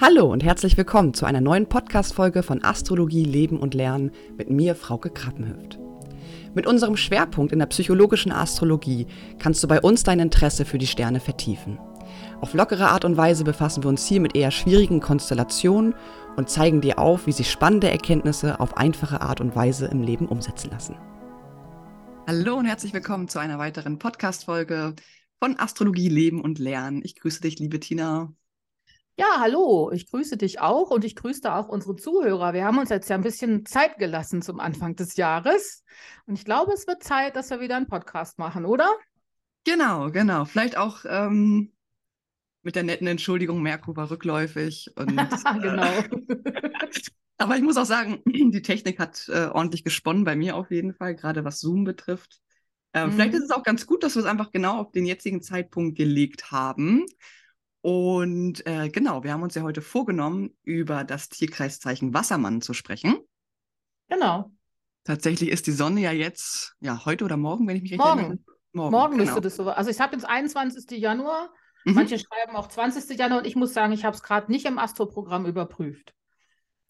Hallo und herzlich willkommen zu einer neuen Podcast-Folge von Astrologie, Leben und Lernen mit mir, Frauke Krappenhöft. Mit unserem Schwerpunkt in der psychologischen Astrologie kannst du bei uns dein Interesse für die Sterne vertiefen. Auf lockere Art und Weise befassen wir uns hier mit eher schwierigen Konstellationen und zeigen dir auf, wie sich spannende Erkenntnisse auf einfache Art und Weise im Leben umsetzen lassen. Hallo und herzlich willkommen zu einer weiteren Podcast-Folge von Astrologie, Leben und Lernen. Ich grüße dich, liebe Tina. Ja, hallo, ich grüße dich auch und ich grüße auch unsere Zuhörer. Wir haben uns jetzt ja ein bisschen Zeit gelassen zum Anfang des Jahres und ich glaube, es wird Zeit, dass wir wieder einen Podcast machen, oder? Genau, genau. Vielleicht auch ähm, mit der netten Entschuldigung, Merkur war rückläufig. Und, genau. Äh, aber ich muss auch sagen, die Technik hat äh, ordentlich gesponnen bei mir auf jeden Fall, gerade was Zoom betrifft. Äh, mhm. Vielleicht ist es auch ganz gut, dass wir es einfach genau auf den jetzigen Zeitpunkt gelegt haben. Und äh, genau, wir haben uns ja heute vorgenommen, über das Tierkreiszeichen Wassermann zu sprechen. Genau. Tatsächlich ist die Sonne ja jetzt, ja, heute oder morgen, wenn ich mich recht morgen. erinnere. Morgen. Morgen genau. müsste das so. Also ich habe jetzt 21. Januar, mhm. manche schreiben auch 20. Januar und ich muss sagen, ich habe es gerade nicht im Astroprogramm überprüft.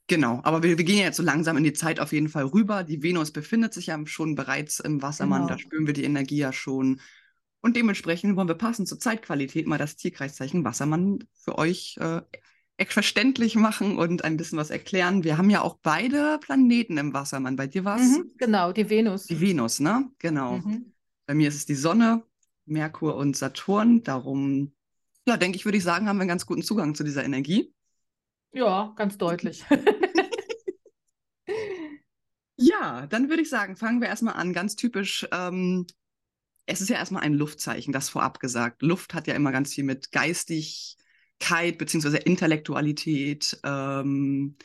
Genau, aber wir, wir, gehen ja jetzt so langsam in die Zeit auf jeden Fall rüber. Die Venus befindet sich ja schon bereits im Wassermann, genau. da spüren wir die Energie ja schon. Und dementsprechend wollen wir passend zur Zeitqualität mal das Tierkreiszeichen Wassermann für euch äh, verständlich machen und ein bisschen was erklären. Wir haben ja auch beide Planeten im Wassermann. Bei dir war es? Mhm, genau, die Venus. Die Venus, ne? Genau. Mhm. Bei mir ist es die Sonne, Merkur und Saturn. Darum, ja, denke ich, würde ich sagen, haben wir einen ganz guten Zugang zu dieser Energie. Ja, ganz deutlich. ja, dann würde ich sagen, fangen wir erstmal an. Ganz typisch ähm, es ist ja erstmal ein Luftzeichen, das vorab gesagt. Luft hat ja immer ganz viel mit Geistigkeit bzw. Intellektualität ähm,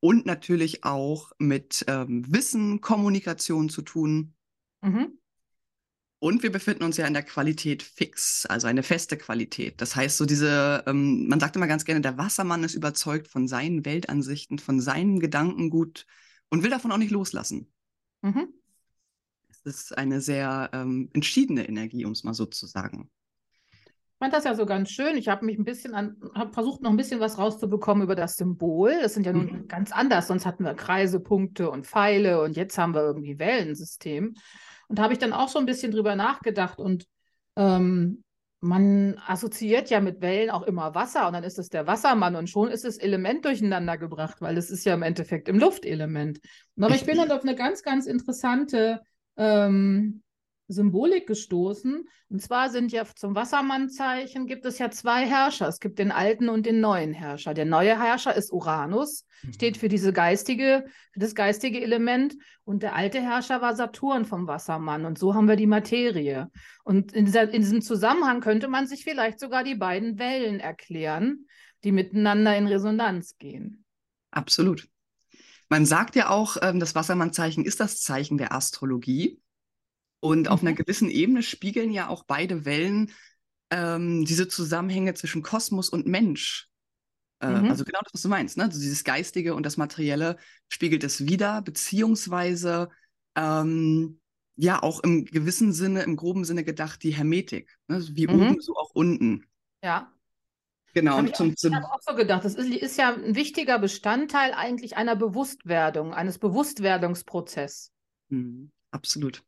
und natürlich auch mit ähm, Wissen, Kommunikation zu tun. Mhm. Und wir befinden uns ja in der Qualität fix, also eine feste Qualität. Das heißt, so diese, ähm, man sagt immer ganz gerne, der Wassermann ist überzeugt von seinen Weltansichten, von seinem Gedankengut und will davon auch nicht loslassen. Mhm ist eine sehr ähm, entschiedene Energie, um es mal so zu sagen. Ich fand das ja so ganz schön. Ich habe mich ein bisschen an, habe versucht, noch ein bisschen was rauszubekommen über das Symbol. Das sind ja nun mhm. ganz anders. Sonst hatten wir Kreise, Punkte und Pfeile und jetzt haben wir irgendwie Wellensystem. Und da habe ich dann auch so ein bisschen drüber nachgedacht und ähm, man assoziiert ja mit Wellen auch immer Wasser und dann ist es der Wassermann und schon ist das Element durcheinander gebracht, weil es ist ja im Endeffekt im Luftelement. Aber ich bin dann auf eine ganz, ganz interessante ähm, Symbolik gestoßen. Und zwar sind ja zum Wassermannzeichen gibt es ja zwei Herrscher. Es gibt den alten und den neuen Herrscher. Der neue Herrscher ist Uranus, mhm. steht für diese geistige, für das geistige Element. Und der alte Herrscher war Saturn vom Wassermann. Und so haben wir die Materie. Und in, dieser, in diesem Zusammenhang könnte man sich vielleicht sogar die beiden Wellen erklären, die miteinander in Resonanz gehen. Absolut. Man sagt ja auch, ähm, das Wassermannzeichen ist das Zeichen der Astrologie. Und mhm. auf einer mhm. gewissen Ebene spiegeln ja auch beide Wellen ähm, diese Zusammenhänge zwischen Kosmos und Mensch. Äh, mhm. Also genau das, was du meinst. Ne? Also dieses Geistige und das Materielle spiegelt es wieder, beziehungsweise ähm, ja auch im gewissen Sinne, im groben Sinne gedacht, die Hermetik. Ne? Wie mhm. oben, so auch unten. Ja. Genau. Und zum, zum ich habe auch so gedacht, das ist, ist, ja ein wichtiger Bestandteil eigentlich einer Bewusstwerdung, eines Bewusstwerdungsprozesses. Mhm, absolut.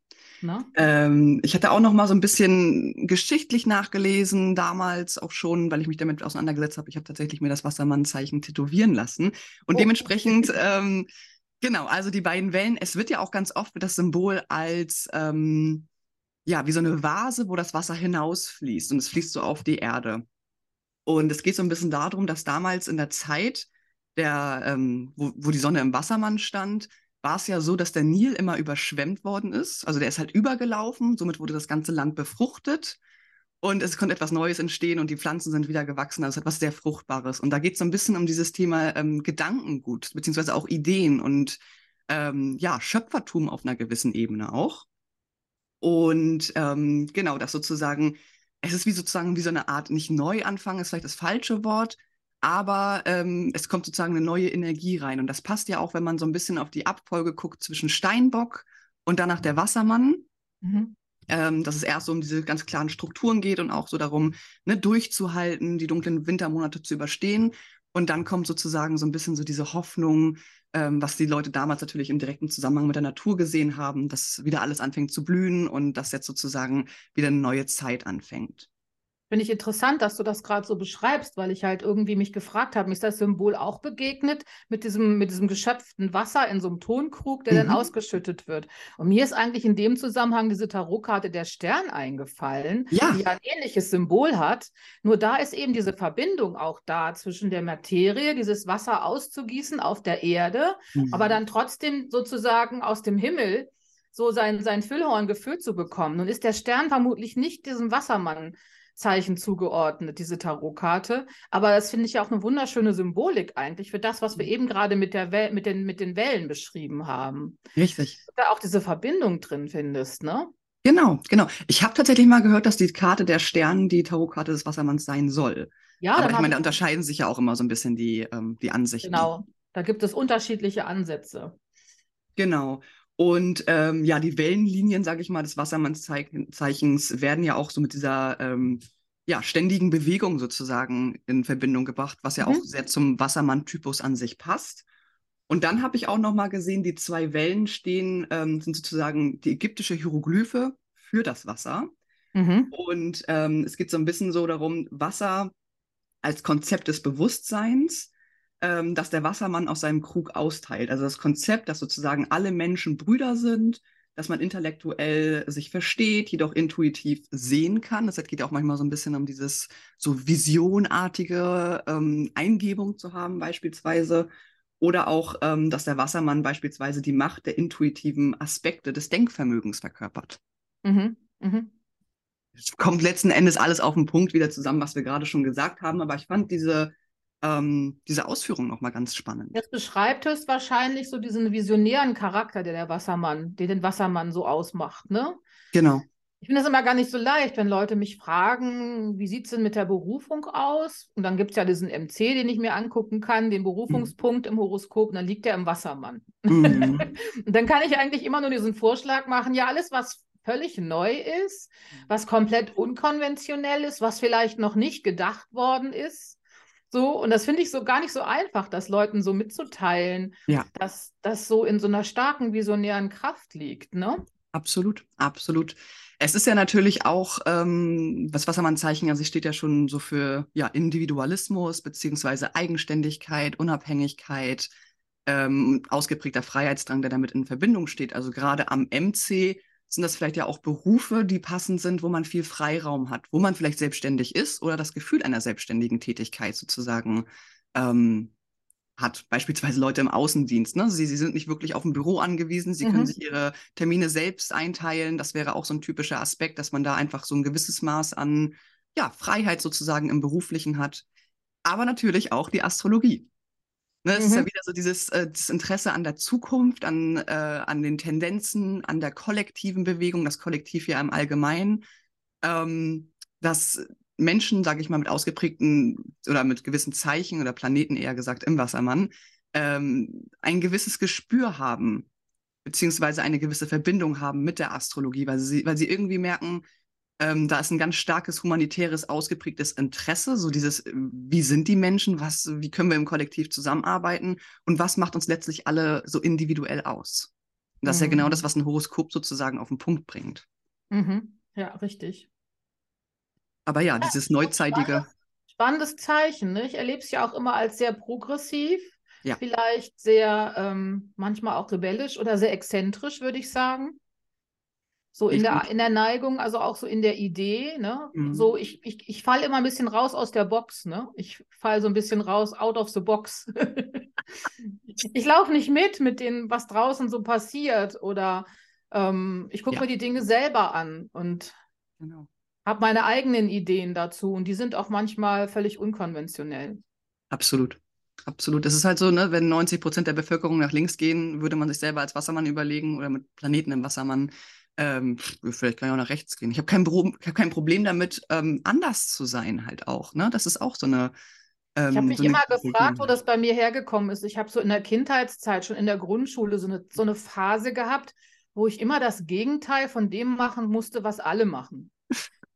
Ähm, ich hatte auch noch mal so ein bisschen geschichtlich nachgelesen, damals auch schon, weil ich mich damit auseinandergesetzt habe. Ich habe tatsächlich mir das Wassermannzeichen tätowieren lassen. Und oh. dementsprechend, ähm, genau, also die beiden Wellen, es wird ja auch ganz oft das Symbol als, ähm, ja, wie so eine Vase, wo das Wasser hinausfließt und es fließt so auf die Erde. Und es geht so ein bisschen darum, dass damals in der Zeit, der, ähm, wo, wo die Sonne im Wassermann stand, war es ja so, dass der Nil immer überschwemmt worden ist. Also der ist halt übergelaufen, somit wurde das ganze Land befruchtet und es konnte etwas Neues entstehen und die Pflanzen sind wieder gewachsen, also etwas sehr Fruchtbares. Und da geht es so ein bisschen um dieses Thema ähm, Gedankengut, beziehungsweise auch Ideen und ähm, ja, Schöpfertum auf einer gewissen Ebene auch. Und ähm, genau, das sozusagen es ist wie sozusagen wie so eine Art, nicht Neuanfang ist vielleicht das falsche Wort, aber ähm, es kommt sozusagen eine neue Energie rein. Und das passt ja auch, wenn man so ein bisschen auf die Abfolge guckt zwischen Steinbock und danach der Wassermann. Mhm. Ähm, dass es erst so um diese ganz klaren Strukturen geht und auch so darum, ne, durchzuhalten, die dunklen Wintermonate zu überstehen. Und dann kommt sozusagen so ein bisschen so diese Hoffnung, ähm, was die Leute damals natürlich im direkten Zusammenhang mit der Natur gesehen haben, dass wieder alles anfängt zu blühen und dass jetzt sozusagen wieder eine neue Zeit anfängt. Finde ich interessant, dass du das gerade so beschreibst, weil ich halt irgendwie mich gefragt habe, mir ist das Symbol auch begegnet mit diesem, mit diesem geschöpften Wasser in so einem Tonkrug, der mhm. dann ausgeschüttet wird. Und mir ist eigentlich in dem Zusammenhang diese Tarotkarte der Stern eingefallen, ja. die ein ähnliches Symbol hat. Nur da ist eben diese Verbindung auch da zwischen der Materie, dieses Wasser auszugießen auf der Erde, mhm. aber dann trotzdem sozusagen aus dem Himmel so sein, sein Füllhorn gefüllt zu bekommen. Nun ist der Stern vermutlich nicht diesem Wassermann Zeichen zugeordnet, diese Tarotkarte. Aber das finde ich ja auch eine wunderschöne Symbolik eigentlich für das, was wir mhm. eben gerade mit, mit, den, mit den Wellen beschrieben haben. Richtig. Da auch diese Verbindung drin findest, ne? Genau, genau. Ich habe tatsächlich mal gehört, dass die Karte der Sterne die Tarotkarte des Wassermanns sein soll. Ja, aber ich meine, da unterscheiden sich ja auch immer so ein bisschen die, ähm, die Ansichten. Genau, da gibt es unterschiedliche Ansätze. Genau. Und ähm, ja, die Wellenlinien, sage ich mal, des Wassermannszeichens werden ja auch so mit dieser ähm, ja, ständigen Bewegung sozusagen in Verbindung gebracht, was ja mhm. auch sehr zum Wassermann-Typus an sich passt. Und dann habe ich auch noch mal gesehen, die zwei Wellen stehen, ähm, sind sozusagen die ägyptische Hieroglyphe für das Wasser. Mhm. Und ähm, es geht so ein bisschen so darum, Wasser als Konzept des Bewusstseins ähm, dass der Wassermann aus seinem Krug austeilt. Also das Konzept, dass sozusagen alle Menschen Brüder sind, dass man intellektuell sich versteht, jedoch intuitiv sehen kann. Das geht ja auch manchmal so ein bisschen um dieses so visionartige ähm, Eingebung zu haben beispielsweise. Oder auch, ähm, dass der Wassermann beispielsweise die Macht der intuitiven Aspekte des Denkvermögens verkörpert. Mhm. Mhm. Es kommt letzten Endes alles auf den Punkt wieder zusammen, was wir gerade schon gesagt haben. Aber ich fand diese ähm, diese Ausführung nochmal ganz spannend. Jetzt beschreibt es wahrscheinlich so diesen visionären Charakter, der der Wassermann, der den Wassermann so ausmacht, ne? Genau. Ich finde es immer gar nicht so leicht, wenn Leute mich fragen, wie sieht es denn mit der Berufung aus? Und dann gibt es ja diesen MC, den ich mir angucken kann, den Berufungspunkt mhm. im Horoskop, und dann liegt der im Wassermann. Mhm. und dann kann ich eigentlich immer nur diesen Vorschlag machen, ja, alles, was völlig neu ist, was komplett unkonventionell ist, was vielleicht noch nicht gedacht worden ist, so, und das finde ich so gar nicht so einfach, das Leuten so mitzuteilen, ja. dass das so in so einer starken visionären Kraft liegt, ne? Absolut, absolut. Es ist ja natürlich auch, ähm, was Wassermann-Zeichen, also steht ja schon so für ja, Individualismus beziehungsweise Eigenständigkeit, Unabhängigkeit, ähm, ausgeprägter Freiheitsdrang, der damit in Verbindung steht. Also gerade am MC sind das vielleicht ja auch Berufe, die passend sind, wo man viel Freiraum hat, wo man vielleicht selbstständig ist oder das Gefühl einer selbstständigen Tätigkeit sozusagen ähm, hat. Beispielsweise Leute im Außendienst. Ne? Sie, sie sind nicht wirklich auf ein Büro angewiesen, sie mhm. können sich ihre Termine selbst einteilen. Das wäre auch so ein typischer Aspekt, dass man da einfach so ein gewisses Maß an ja, Freiheit sozusagen im Beruflichen hat. Aber natürlich auch die Astrologie. Ne, es mhm. ist ja mhm. wieder so dieses äh, das Interesse an der Zukunft, an, äh, an den Tendenzen, an der kollektiven Bewegung, das Kollektiv ja im Allgemeinen, ähm, dass Menschen, sage ich mal, mit ausgeprägten oder mit gewissen Zeichen oder Planeten eher gesagt im Wassermann, ähm, ein gewisses Gespür haben, beziehungsweise eine gewisse Verbindung haben mit der Astrologie, weil sie, weil sie irgendwie merken, ähm, da ist ein ganz starkes humanitäres, ausgeprägtes Interesse, so dieses, äh, wie sind die Menschen, was, wie können wir im Kollektiv zusammenarbeiten und was macht uns letztlich alle so individuell aus. Und das mhm. ist ja genau mhm. das, was ein Horoskop sozusagen auf den Punkt bringt. Mhm. Ja, richtig. Aber ja, ja dieses neuzeitige. Spannendes, spannendes Zeichen. Ne? Ich erlebe es ja auch immer als sehr progressiv, ja. vielleicht sehr ähm, manchmal auch rebellisch oder sehr exzentrisch, würde ich sagen. So in der, in der Neigung, also auch so in der Idee, ne? Mhm. So, ich, ich, ich falle immer ein bisschen raus aus der Box, ne? Ich falle so ein bisschen raus, out of the box. ich laufe nicht mit, mit dem, was draußen so passiert. Oder ähm, ich gucke ja. mir die Dinge selber an und genau. habe meine eigenen Ideen dazu. Und die sind auch manchmal völlig unkonventionell. Absolut. Absolut. Das ist halt so, ne, wenn 90 Prozent der Bevölkerung nach links gehen, würde man sich selber als Wassermann überlegen oder mit Planeten im Wassermann ähm, vielleicht kann ich auch nach rechts gehen. Ich habe kein, hab kein Problem damit, ähm, anders zu sein halt auch. Ne? Das ist auch so eine. Ähm, ich habe mich so immer gefragt, wo das bei mir hergekommen ist. Ich habe so in der Kindheitszeit, schon in der Grundschule, so eine, so eine Phase gehabt, wo ich immer das Gegenteil von dem machen musste, was alle machen.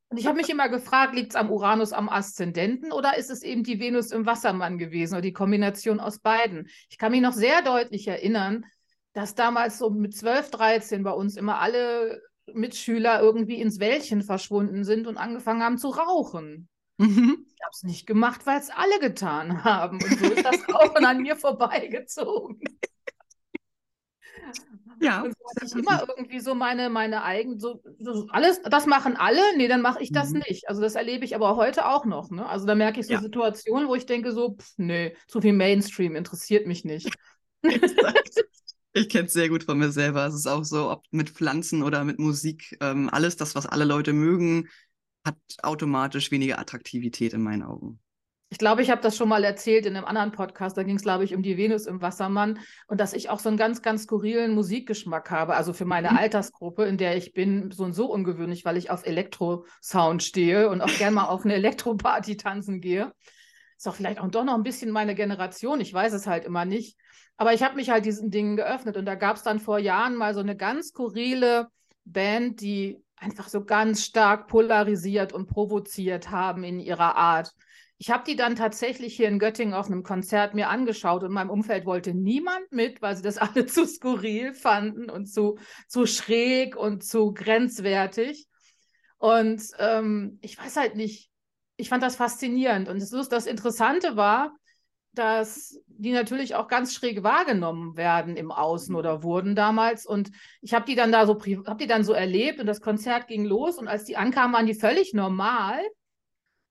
Und ich habe mich immer gefragt, liegt es am Uranus am Aszendenten oder ist es eben die Venus im Wassermann gewesen oder die Kombination aus beiden? Ich kann mich noch sehr deutlich erinnern, dass damals so mit 12, 13 bei uns immer alle Mitschüler irgendwie ins Wäldchen verschwunden sind und angefangen haben zu rauchen. Mhm. Ich habe es nicht gemacht, weil es alle getan haben. Und so ist das Rauchen an mir vorbeigezogen. Ja. Und so hatte ich immer irgendwie so meine, meine eigenen, so, so, alles, das machen alle, nee, dann mache ich das mhm. nicht. Also das erlebe ich aber heute auch noch. Ne? Also da merke ich so ja. Situationen, wo ich denke so, pff, nee, zu viel Mainstream interessiert mich nicht. Ich kenne es sehr gut von mir selber. Es ist auch so, ob mit Pflanzen oder mit Musik, ähm, alles das, was alle Leute mögen, hat automatisch weniger Attraktivität in meinen Augen. Ich glaube, ich habe das schon mal erzählt in einem anderen Podcast. Da ging es, glaube ich, um die Venus im Wassermann und dass ich auch so einen ganz, ganz skurrilen Musikgeschmack habe. Also für meine mhm. Altersgruppe, in der ich bin, so und so ungewöhnlich, weil ich auf Elektro-Sound stehe und auch gerne mal auf eine Elektroparty tanzen gehe. Ist auch vielleicht auch doch noch ein bisschen meine Generation. Ich weiß es halt immer nicht. Aber ich habe mich halt diesen Dingen geöffnet und da gab es dann vor Jahren mal so eine ganz skurrile Band, die einfach so ganz stark polarisiert und provoziert haben in ihrer Art. Ich habe die dann tatsächlich hier in Göttingen auf einem Konzert mir angeschaut und in meinem Umfeld wollte niemand mit, weil sie das alle zu skurril fanden und zu, zu schräg und zu grenzwertig. Und ähm, ich weiß halt nicht, ich fand das faszinierend. Und das, das Interessante war, dass die natürlich auch ganz schräg wahrgenommen werden im Außen oder wurden damals. Und ich habe die dann da so, habe die dann so erlebt und das Konzert ging los und als die ankamen, waren die völlig normal.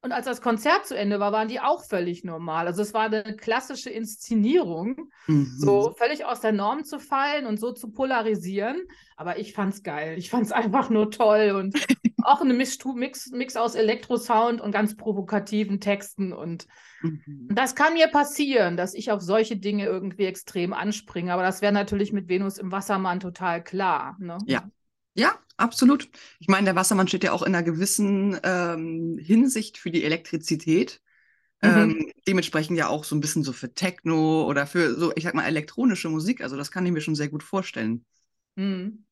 Und als das Konzert zu Ende war, waren die auch völlig normal. Also es war eine klassische Inszenierung, mhm. so völlig aus der Norm zu fallen und so zu polarisieren. Aber ich fand's geil. Ich fand's einfach nur toll und auch eine Mix, Mix, Mix aus Elektrosound und ganz provokativen Texten. Und mhm. das kann mir passieren, dass ich auf solche Dinge irgendwie extrem anspringe. Aber das wäre natürlich mit Venus im Wassermann total klar. Ne? Ja, ja, absolut. Ich meine, der Wassermann steht ja auch in einer gewissen ähm, Hinsicht für die Elektrizität. Mhm. Ähm, dementsprechend ja auch so ein bisschen so für Techno oder für so, ich sag mal, elektronische Musik. Also das kann ich mir schon sehr gut vorstellen. Mhm.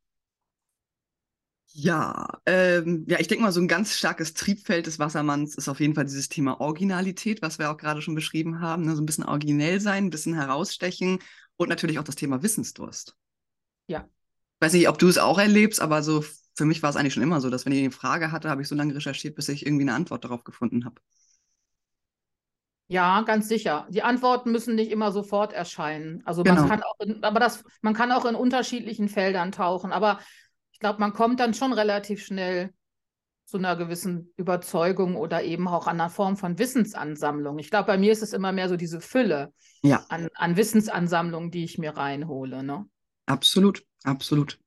Ja, ähm, ja, ich denke mal, so ein ganz starkes Triebfeld des Wassermanns ist auf jeden Fall dieses Thema Originalität, was wir auch gerade schon beschrieben haben. Ne? So ein bisschen originell sein, ein bisschen herausstechen und natürlich auch das Thema Wissensdurst. Ja, weiß nicht, ob du es auch erlebst, aber so für mich war es eigentlich schon immer so, dass wenn ich eine Frage hatte, habe ich so lange recherchiert, bis ich irgendwie eine Antwort darauf gefunden habe. Ja, ganz sicher. Die Antworten müssen nicht immer sofort erscheinen. Also genau. man kann auch in, aber das, man kann auch in unterschiedlichen Feldern tauchen. Aber ich glaube, man kommt dann schon relativ schnell zu einer gewissen Überzeugung oder eben auch an einer Form von Wissensansammlung. Ich glaube, bei mir ist es immer mehr so diese Fülle ja. an, an Wissensansammlungen, die ich mir reinhole. Ne? Absolut, absolut.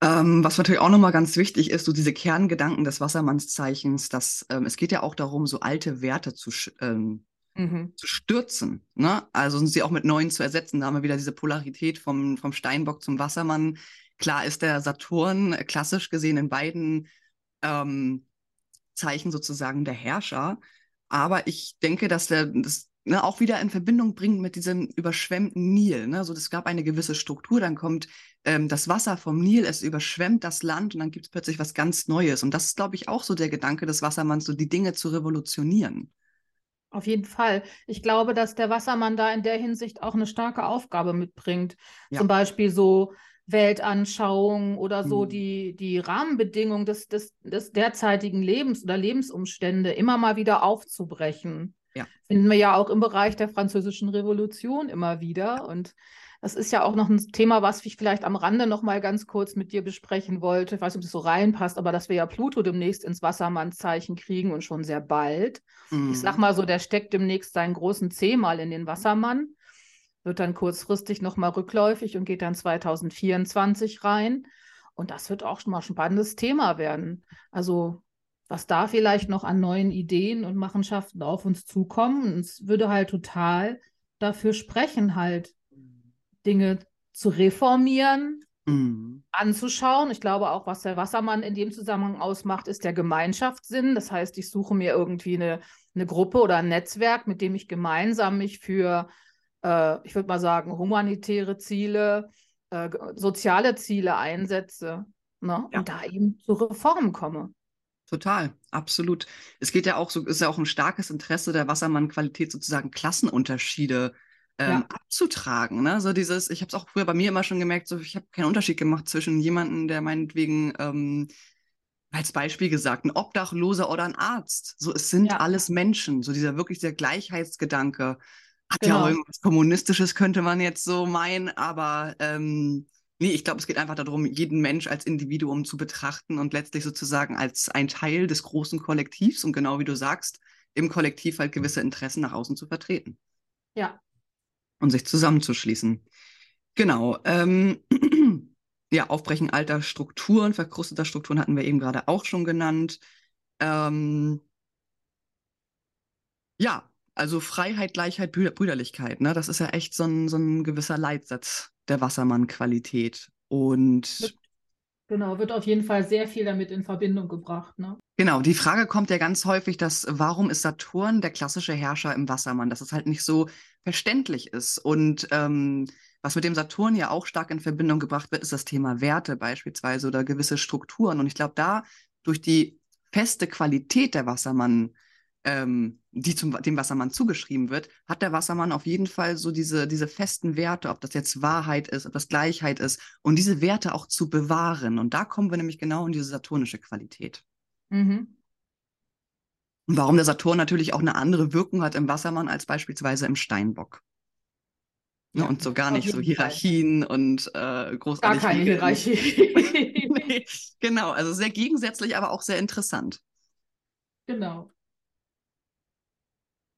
Ähm, was natürlich auch nochmal ganz wichtig ist, so diese Kerngedanken des Wassermannszeichens, dass ähm, es geht ja auch darum, so alte Werte zu, ähm, mhm. zu stürzen. Ne? Also sie auch mit neuen zu ersetzen. Da haben wir wieder diese Polarität vom, vom Steinbock zum Wassermann. Klar ist der Saturn klassisch gesehen in beiden ähm, Zeichen sozusagen der Herrscher. Aber ich denke, dass der, das, ne, auch wieder in Verbindung bringen mit diesem überschwemmten Nil. Ne? Also es gab eine gewisse Struktur, dann kommt ähm, das Wasser vom Nil, es überschwemmt das Land und dann gibt es plötzlich was ganz Neues. Und das ist, glaube ich, auch so der Gedanke des Wassermanns, so die Dinge zu revolutionieren. Auf jeden Fall. Ich glaube, dass der Wassermann da in der Hinsicht auch eine starke Aufgabe mitbringt. Ja. Zum Beispiel so Weltanschauung oder so hm. die, die Rahmenbedingungen des, des, des derzeitigen Lebens oder Lebensumstände immer mal wieder aufzubrechen. Ja. Finden wir ja auch im Bereich der Französischen Revolution immer wieder. Und das ist ja auch noch ein Thema, was ich vielleicht am Rande noch mal ganz kurz mit dir besprechen wollte. Ich weiß nicht, ob das so reinpasst, aber dass wir ja Pluto demnächst ins Wassermannszeichen kriegen und schon sehr bald. Mhm. Ich sag mal so, der steckt demnächst seinen großen C mal in den Wassermann, wird dann kurzfristig noch mal rückläufig und geht dann 2024 rein. Und das wird auch schon mal ein spannendes Thema werden. Also was da vielleicht noch an neuen Ideen und Machenschaften auf uns zukommen. Und es würde halt total dafür sprechen, halt Dinge zu reformieren, mhm. anzuschauen. Ich glaube auch, was der Wassermann in dem Zusammenhang ausmacht, ist der Gemeinschaftssinn. Das heißt, ich suche mir irgendwie eine, eine Gruppe oder ein Netzwerk, mit dem ich gemeinsam mich für, äh, ich würde mal sagen, humanitäre Ziele, äh, soziale Ziele einsetze ne? ja. und da eben zu Reformen komme. Total, absolut. Es geht ja auch so, ist ja auch ein starkes Interesse der Wassermannqualität sozusagen Klassenunterschiede ähm, ja. abzutragen. Ne? So dieses, ich habe es auch früher bei mir immer schon gemerkt, so ich habe keinen Unterschied gemacht zwischen jemandem, der meinetwegen ähm, als Beispiel gesagt, ein Obdachloser oder ein Arzt. So, es sind ja. alles Menschen. So dieser wirklich der Gleichheitsgedanke. Hat genau. ja auch irgendwas Kommunistisches, könnte man jetzt so meinen, aber ähm, Nee, ich glaube, es geht einfach darum, jeden Mensch als Individuum zu betrachten und letztlich sozusagen als ein Teil des großen Kollektivs und genau wie du sagst, im Kollektiv halt gewisse Interessen nach außen zu vertreten. Ja. Und sich zusammenzuschließen. Genau. Ähm, ja, Aufbrechen alter Strukturen, verkrusteter Strukturen hatten wir eben gerade auch schon genannt. Ähm, ja, also Freiheit, Gleichheit, Brüderlichkeit, ne? Das ist ja echt so ein, so ein gewisser Leitsatz der Wassermann-Qualität. Und Genau, wird auf jeden Fall sehr viel damit in Verbindung gebracht. Ne? Genau, die Frage kommt ja ganz häufig, dass warum ist Saturn der klassische Herrscher im Wassermann, dass es halt nicht so verständlich ist. Und ähm, was mit dem Saturn ja auch stark in Verbindung gebracht wird, ist das Thema Werte beispielsweise oder gewisse Strukturen. Und ich glaube, da durch die feste Qualität der Wassermann ähm, die zum, dem Wassermann zugeschrieben wird, hat der Wassermann auf jeden Fall so diese, diese festen Werte, ob das jetzt Wahrheit ist, ob das Gleichheit ist, und diese Werte auch zu bewahren. Und da kommen wir nämlich genau in diese saturnische Qualität. Mhm. Und warum der Saturn natürlich auch eine andere Wirkung hat im Wassermann als beispielsweise im Steinbock. Ne, ja, und so gar nicht so Hierarchien Fall. und äh, großartig. Gar keine Hierarchie. nee, genau, also sehr gegensätzlich, aber auch sehr interessant. Genau.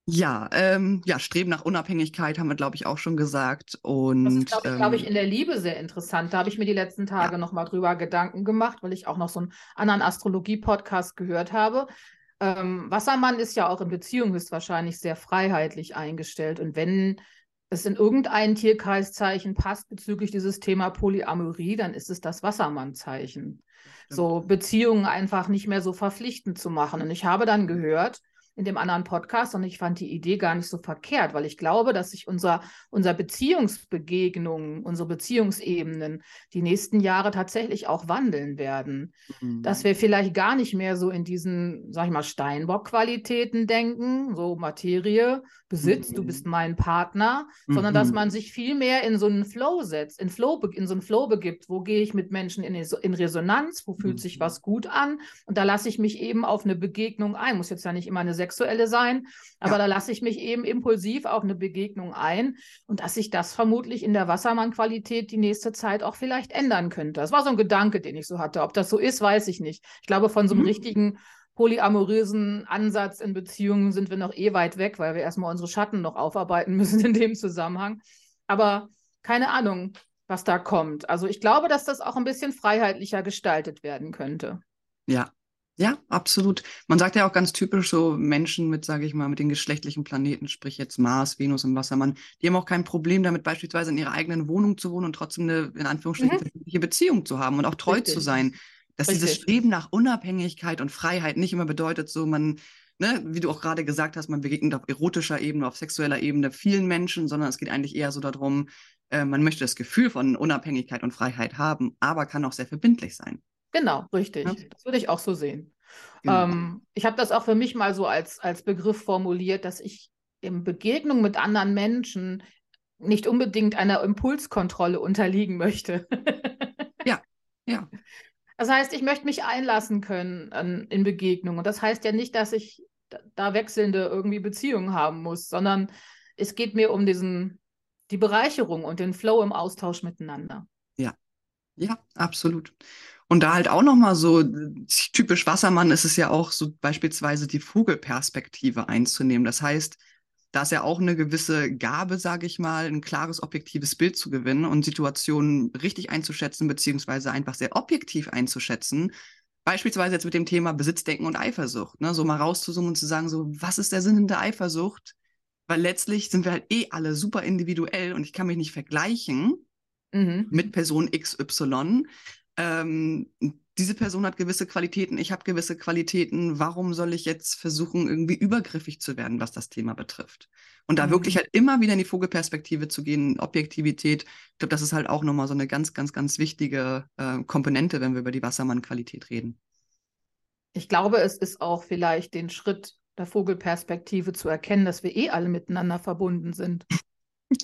Ja, ähm, ja, Streben nach Unabhängigkeit haben wir, glaube ich, auch schon gesagt. Und, das ist, glaube ich, ähm, glaub ich, in der Liebe sehr interessant. Da habe ich mir die letzten Tage ja. nochmal drüber Gedanken gemacht, weil ich auch noch so einen anderen Astrologie-Podcast gehört habe. Ähm, Wassermann ist ja auch in Beziehung höchstwahrscheinlich sehr freiheitlich eingestellt. Und wenn es in irgendein Tierkreiszeichen passt bezüglich dieses Thema Polyamorie, dann ist es das Wassermann-Zeichen. So Beziehungen einfach nicht mehr so verpflichtend zu machen. Und ich habe dann gehört, in dem anderen Podcast und ich fand die Idee gar nicht so verkehrt, weil ich glaube, dass sich unser, unser Beziehungsbegegnungen, unsere Beziehungsebenen die nächsten Jahre tatsächlich auch wandeln werden. Mhm. Dass wir vielleicht gar nicht mehr so in diesen, sag ich mal, Steinbock-Qualitäten denken, so Materie, Besitz, mhm. du bist mein Partner, mhm. sondern dass mhm. man sich viel mehr in so einen Flow setzt, in, Flow, in so einen Flow begibt, wo gehe ich mit Menschen in, in Resonanz, wo fühlt sich mhm. was gut an und da lasse ich mich eben auf eine Begegnung ein, muss jetzt ja nicht immer eine sexuelle sein, aber ja. da lasse ich mich eben impulsiv auf eine Begegnung ein und dass sich das vermutlich in der Wassermann-Qualität die nächste Zeit auch vielleicht ändern könnte. Das war so ein Gedanke, den ich so hatte. Ob das so ist, weiß ich nicht. Ich glaube, von so einem mhm. richtigen polyamorösen Ansatz in Beziehungen sind wir noch eh weit weg, weil wir erstmal unsere Schatten noch aufarbeiten müssen in dem Zusammenhang. Aber keine Ahnung, was da kommt. Also ich glaube, dass das auch ein bisschen freiheitlicher gestaltet werden könnte. Ja, ja, absolut. Man sagt ja auch ganz typisch so Menschen mit, sage ich mal, mit den geschlechtlichen Planeten, sprich jetzt Mars, Venus und Wassermann, die haben auch kein Problem damit, beispielsweise in ihrer eigenen Wohnung zu wohnen und trotzdem eine, in Anführungsstrichen, mhm. Beziehung zu haben und auch treu Richtig. zu sein. Dass Richtig. dieses Streben nach Unabhängigkeit und Freiheit nicht immer bedeutet, so man, ne, wie du auch gerade gesagt hast, man begegnet auf erotischer Ebene, auf sexueller Ebene vielen Menschen, sondern es geht eigentlich eher so darum, äh, man möchte das Gefühl von Unabhängigkeit und Freiheit haben, aber kann auch sehr verbindlich sein. Genau, richtig. Ja. Das würde ich auch so sehen. Genau. Ähm, ich habe das auch für mich mal so als, als Begriff formuliert, dass ich in Begegnung mit anderen Menschen nicht unbedingt einer Impulskontrolle unterliegen möchte. ja, ja. Das heißt, ich möchte mich einlassen können an, in Begegnungen. Und das heißt ja nicht, dass ich da wechselnde irgendwie Beziehungen haben muss, sondern es geht mir um diesen, die Bereicherung und den Flow im Austausch miteinander. Ja, ja, absolut. Und da halt auch nochmal so typisch Wassermann ist es ja auch so beispielsweise die Vogelperspektive einzunehmen. Das heißt, da ist ja auch eine gewisse Gabe, sage ich mal, ein klares objektives Bild zu gewinnen und Situationen richtig einzuschätzen, beziehungsweise einfach sehr objektiv einzuschätzen. Beispielsweise jetzt mit dem Thema Besitzdenken und Eifersucht, ne? so mal rauszuzoomen und zu sagen, so, was ist der Sinn in der Eifersucht? Weil letztlich sind wir halt eh alle super individuell und ich kann mich nicht vergleichen mhm. mit Person XY ähm, diese Person hat gewisse Qualitäten, ich habe gewisse Qualitäten, warum soll ich jetzt versuchen, irgendwie übergriffig zu werden, was das Thema betrifft? Und da mhm. wirklich halt immer wieder in die Vogelperspektive zu gehen, Objektivität, ich glaube, das ist halt auch nochmal so eine ganz, ganz, ganz wichtige äh, Komponente, wenn wir über die Wassermann-Qualität reden. ich glaube, es ist auch vielleicht den Schritt der Vogelperspektive zu erkennen, dass wir eh alle miteinander verbunden sind.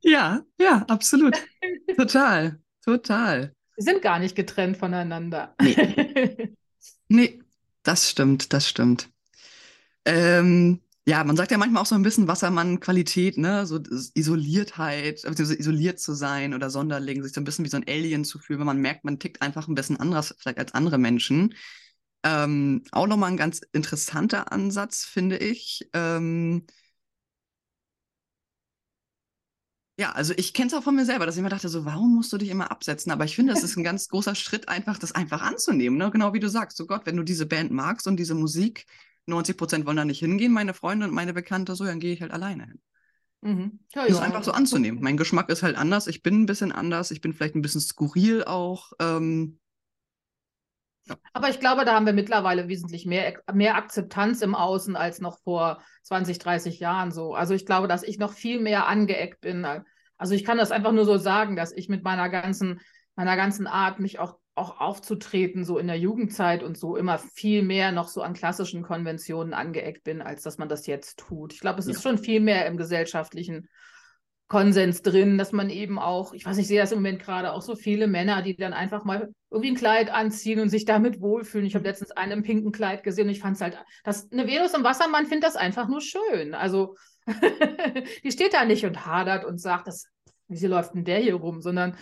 ja, ja, absolut. Total, total. Wir sind gar nicht getrennt voneinander. Nee, nee das stimmt, das stimmt. Ähm, ja, man sagt ja manchmal auch so ein bisschen Wassermann-Qualität, ne? So Isoliertheit, also isoliert zu sein oder Sonderling, sich so ein bisschen wie so ein Alien zu fühlen, wenn man merkt, man tickt einfach ein bisschen anders vielleicht als andere Menschen. Ähm, auch nochmal ein ganz interessanter Ansatz, finde ich. Ähm, ja, also ich kenne es auch von mir selber, dass ich immer dachte, so, warum musst du dich immer absetzen? Aber ich finde, es ist ein ganz großer Schritt, einfach das einfach anzunehmen. Ne? Genau wie du sagst, so Gott, wenn du diese Band magst und diese Musik, 90 Prozent wollen da nicht hingehen, meine Freunde und meine Bekannte, so, dann gehe ich halt alleine hin. Mhm. Ja, das ist einfach so anzunehmen. Mein Geschmack ist halt anders, ich bin ein bisschen anders, ich bin vielleicht ein bisschen skurril auch. Ähm, ja. Aber ich glaube, da haben wir mittlerweile wesentlich mehr, mehr Akzeptanz im Außen als noch vor 20, 30 Jahren so. Also ich glaube, dass ich noch viel mehr angeeckt bin. Also ich kann das einfach nur so sagen, dass ich mit meiner ganzen, meiner ganzen Art, mich auch auch aufzutreten, so in der Jugendzeit und so immer viel mehr noch so an klassischen Konventionen angeeckt bin, als dass man das jetzt tut. Ich glaube, es ja. ist schon viel mehr im gesellschaftlichen Konsens drin, dass man eben auch, ich weiß nicht, ich sehe das im Moment gerade auch so viele Männer, die dann einfach mal irgendwie ein Kleid anziehen und sich damit wohlfühlen. Ich habe letztens einen im pinken Kleid gesehen und ich fand es halt, dass eine Venus im Wassermann findet das einfach nur schön. Also die steht da nicht und hadert und sagt, das, wie läuft denn der hier rum, sondern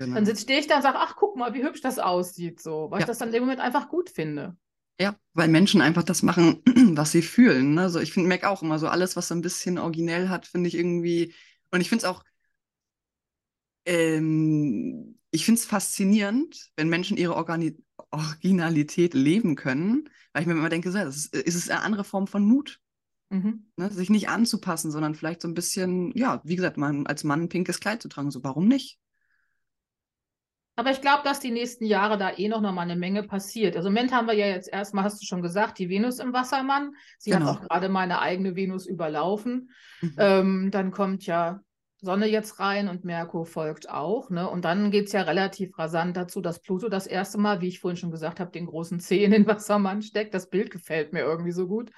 Genau. Dann stehe ich da und sage, ach, guck mal, wie hübsch das aussieht, so, weil ja. ich das dann dem Moment einfach gut finde. Ja, weil Menschen einfach das machen, was sie fühlen. Ne? Also ich finde, merke auch immer so alles, was so ein bisschen originell hat, finde ich irgendwie, und ich finde es auch, ähm, ich finde es faszinierend, wenn Menschen ihre Organi Originalität leben können, weil ich mir immer denke, so, das ist, ist es eine andere Form von Mut. Mhm. Ne? Sich nicht anzupassen, sondern vielleicht so ein bisschen, ja, wie gesagt, man, als Mann ein pinkes Kleid zu tragen, so warum nicht? Aber ich glaube, dass die nächsten Jahre da eh noch, noch mal eine Menge passiert. Also im Moment haben wir ja jetzt erstmal, hast du schon gesagt, die Venus im Wassermann. Sie genau. hat auch gerade meine eigene Venus überlaufen. Mhm. Ähm, dann kommt ja Sonne jetzt rein und Merkur folgt auch. Ne? Und dann geht es ja relativ rasant dazu, dass Pluto das erste Mal, wie ich vorhin schon gesagt habe, den großen C in den Wassermann steckt. Das Bild gefällt mir irgendwie so gut.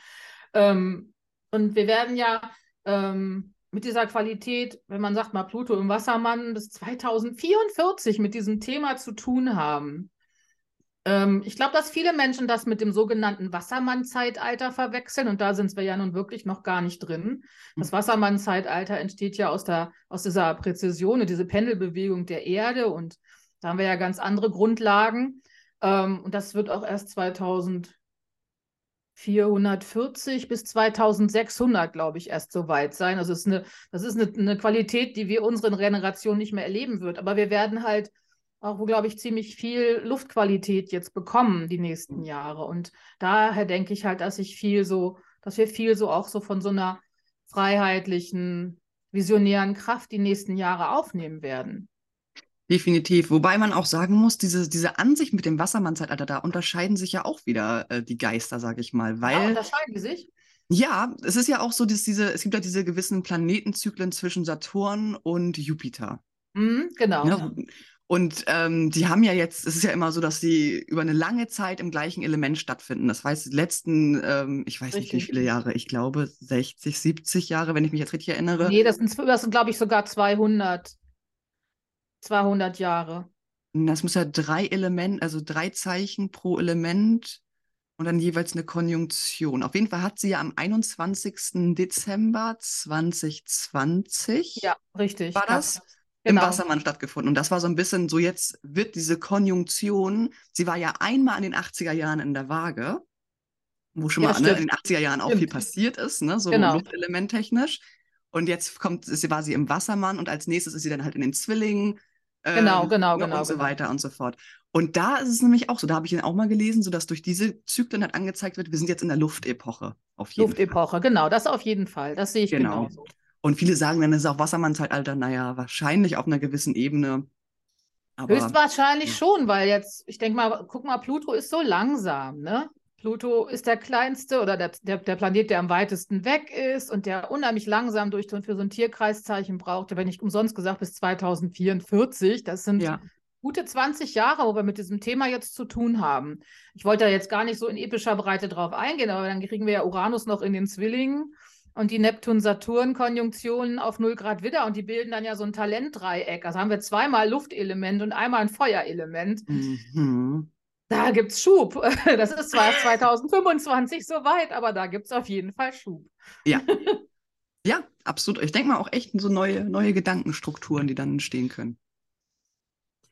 Ähm, und wir werden ja ähm, mit dieser Qualität, wenn man sagt mal Pluto im Wassermann, bis 2044 mit diesem Thema zu tun haben. Ähm, ich glaube, dass viele Menschen das mit dem sogenannten Wassermann-Zeitalter verwechseln und da sind wir ja nun wirklich noch gar nicht drin. Das hm. Wassermann-Zeitalter entsteht ja aus, der, aus dieser Präzision, diese Pendelbewegung der Erde und da haben wir ja ganz andere Grundlagen. Ähm, und das wird auch erst 2000 440 bis 2600, glaube ich, erst so weit sein. Also ist eine, das ist eine, eine Qualität, die wir unseren Generationen nicht mehr erleben wird. Aber wir werden halt auch, glaube ich, ziemlich viel Luftqualität jetzt bekommen die nächsten Jahre. Und daher denke ich halt, dass ich viel so, dass wir viel so auch so von so einer freiheitlichen, visionären Kraft die nächsten Jahre aufnehmen werden. Definitiv. Wobei man auch sagen muss, diese, diese Ansicht mit dem Wassermann-Zeitalter, da unterscheiden sich ja auch wieder äh, die Geister, sage ich mal. Weil, ja, unterscheiden die sich? Ja, es ist ja auch so, dass diese, es gibt ja diese gewissen Planetenzyklen zwischen Saturn und Jupiter. Mhm, genau. Ja, ja. Und ähm, die haben ja jetzt, es ist ja immer so, dass die über eine lange Zeit im gleichen Element stattfinden. Das heißt, die letzten, ähm, ich weiß richtig. nicht wie viele Jahre, ich glaube 60, 70 Jahre, wenn ich mich jetzt richtig erinnere. Nee, das sind, das sind glaube ich, sogar 200. 200 Jahre. Das muss ja drei Elemente, also drei Zeichen pro Element und dann jeweils eine Konjunktion. Auf jeden Fall hat sie ja am 21. Dezember 2020. Ja, richtig. War das? Genau. Im Wassermann stattgefunden. Und das war so ein bisschen so, jetzt wird diese Konjunktion, sie war ja einmal in den 80er Jahren in der Waage, wo schon ja, mal ne, in den 80er Jahren auch stimmt. viel passiert ist, ne, so genau. luftelementtechnisch. Und jetzt kommt, sie war sie im Wassermann und als nächstes ist sie dann halt in den Zwillingen, Genau, ähm, genau, genau. Und so genau. weiter und so fort. Und da ist es nämlich auch so, da habe ich ihn auch mal gelesen, so dass durch diese Zyklen halt angezeigt wird, wir sind jetzt in der Luftepoche. Auf jeden Luftepoche, Fall. genau, das auf jeden Fall. Das sehe ich genau. genauso. Und viele sagen dann, das ist auch Wassermannzeitalter, naja, wahrscheinlich auf einer gewissen Ebene. Aber, Höchstwahrscheinlich ja. schon, weil jetzt, ich denke mal, guck mal, Pluto ist so langsam, ne? Pluto ist der kleinste oder der, der, der, Planet, der am weitesten weg ist und der unheimlich langsam durch für so ein Tierkreiszeichen braucht. Bin ich umsonst gesagt bis 2044. Das sind, ja. gute 20 Jahre, wo wir mit diesem Thema jetzt zu tun haben. Ich wollte da jetzt gar nicht so in epischer Breite drauf eingehen, aber dann kriegen wir ja Uranus noch in den Zwillingen und die Neptun-Saturn-Konjunktionen auf 0 Grad Widder und die bilden dann ja so ein Talentdreieck. Also haben wir zweimal Luftelement und einmal ein Feuerelement. Mhm. Da gibt es Schub. Das ist zwar 2025 soweit, aber da gibt es auf jeden Fall Schub. Ja. Ja, absolut. Ich denke mal auch echt so neue, neue Gedankenstrukturen, die dann entstehen können.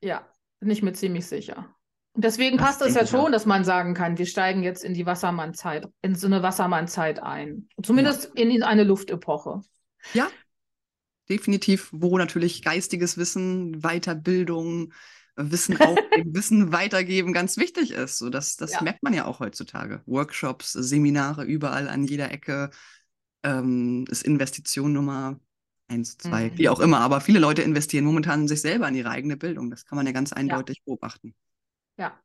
Ja, bin ich mir ziemlich sicher. Und deswegen das passt es ja schon, auch. dass man sagen kann, wir steigen jetzt in die Wassermannzeit, in so eine Wassermannzeit ein. Zumindest ja. in eine Luftepoche. Ja, definitiv, wo natürlich geistiges Wissen, Weiterbildung, Wissen aufgeben, Wissen weitergeben ganz wichtig ist. So, das das ja. merkt man ja auch heutzutage. Workshops, Seminare überall an jeder Ecke ähm, ist Investition Nummer eins, zwei, mhm. wie auch immer. Aber viele Leute investieren momentan in sich selber in ihre eigene Bildung. Das kann man ja ganz eindeutig ja. beobachten. Ja.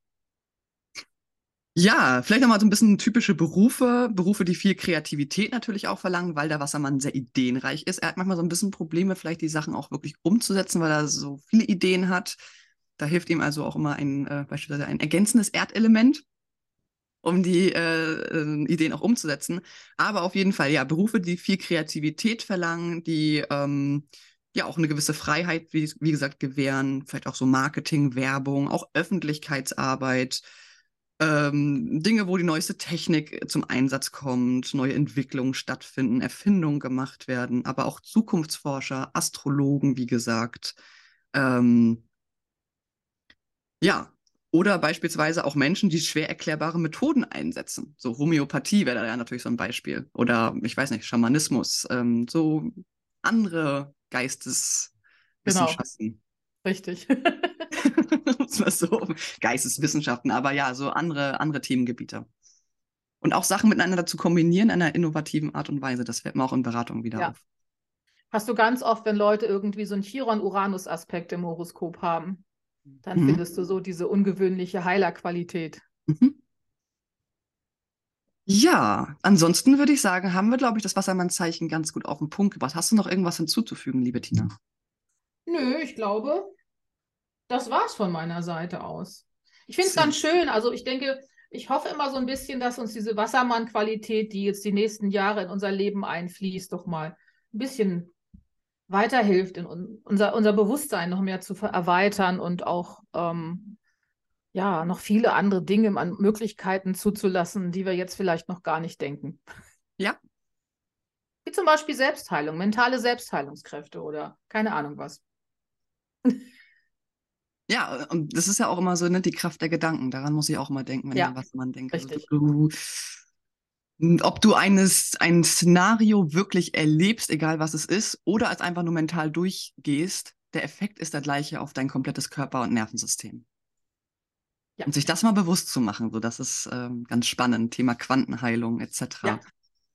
Ja, vielleicht nochmal so ein bisschen typische Berufe, Berufe, die viel Kreativität natürlich auch verlangen, weil der Wassermann sehr ideenreich ist. Er hat manchmal so ein bisschen Probleme, vielleicht die Sachen auch wirklich umzusetzen, weil er so viele Ideen hat. Da hilft ihm also auch immer ein, äh, beispielsweise ein ergänzendes Erdelement, um die äh, äh, Ideen auch umzusetzen. Aber auf jeden Fall, ja, Berufe, die viel Kreativität verlangen, die ähm, ja auch eine gewisse Freiheit, wie, wie gesagt, gewähren, vielleicht auch so Marketing, Werbung, auch Öffentlichkeitsarbeit, ähm, Dinge, wo die neueste Technik zum Einsatz kommt, neue Entwicklungen stattfinden, Erfindungen gemacht werden, aber auch Zukunftsforscher, Astrologen, wie gesagt. Ähm, ja, oder beispielsweise auch Menschen, die schwer erklärbare Methoden einsetzen. So Homöopathie wäre da ja natürlich so ein Beispiel. Oder ich weiß nicht, Schamanismus. Ähm, so andere Geisteswissenschaften. Genau. Richtig. so, Geisteswissenschaften, aber ja, so andere, andere Themengebiete. Und auch Sachen miteinander zu kombinieren in einer innovativen Art und Weise, das fällt mir auch in Beratung wieder ja. auf. Hast du ganz oft, wenn Leute irgendwie so einen Chiron-Uranus-Aspekt im Horoskop haben, dann mhm. findest du so diese ungewöhnliche Heilerqualität. Mhm. Ja, ansonsten würde ich sagen, haben wir, glaube ich, das Wassermannzeichen ganz gut auf den Punkt gebracht. Hast du noch irgendwas hinzuzufügen, liebe Tina? Nö, ich glaube, das war's von meiner Seite aus. Ich finde es ganz schön. Also ich denke, ich hoffe immer so ein bisschen, dass uns diese Wassermann-Qualität, die jetzt die nächsten Jahre in unser Leben einfließt, doch mal ein bisschen weiterhilft, in unser, unser Bewusstsein noch mehr zu erweitern und auch ähm, ja, noch viele andere Dinge an Möglichkeiten zuzulassen, die wir jetzt vielleicht noch gar nicht denken. Ja. Wie zum Beispiel Selbstheilung, mentale Selbstheilungskräfte oder keine Ahnung was. Ja, und das ist ja auch immer so, ne, die Kraft der Gedanken. Daran muss ich auch immer denken, wenn ja. was man denkt. Also Richtig. Also, ob du eines, ein Szenario wirklich erlebst, egal was es ist, oder als einfach nur mental durchgehst, der Effekt ist der gleiche auf dein komplettes Körper- und Nervensystem. Ja. Und sich das mal bewusst zu machen, so das ist ähm, ganz spannend, Thema Quantenheilung etc. Ja.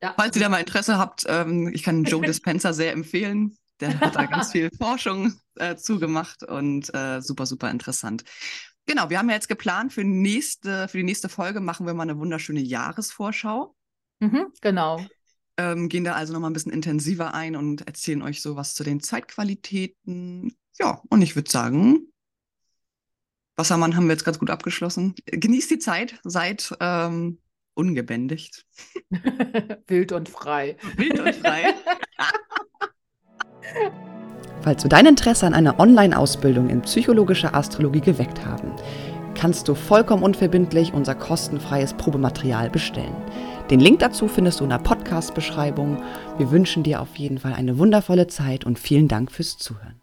Ja. Falls ihr da mal Interesse habt, ähm, ich kann Joe Dispenza sehr empfehlen. Der hat da ganz viel Forschung äh, zugemacht und äh, super, super interessant. Genau, wir haben ja jetzt geplant, für, nächste, für die nächste Folge machen wir mal eine wunderschöne Jahresvorschau. Mhm, genau. Ähm, gehen da also nochmal ein bisschen intensiver ein und erzählen euch so was zu den Zeitqualitäten. Ja, und ich würde sagen, Wassermann haben wir jetzt ganz gut abgeschlossen. Genießt die Zeit, seid ähm, ungebändigt. Wild und frei. Wild und frei. Falls du dein Interesse an einer Online-Ausbildung in psychologischer Astrologie geweckt haben, kannst du vollkommen unverbindlich unser kostenfreies Probematerial bestellen. Den Link dazu findest du in der Podcast-Beschreibung. Wir wünschen dir auf jeden Fall eine wundervolle Zeit und vielen Dank fürs Zuhören.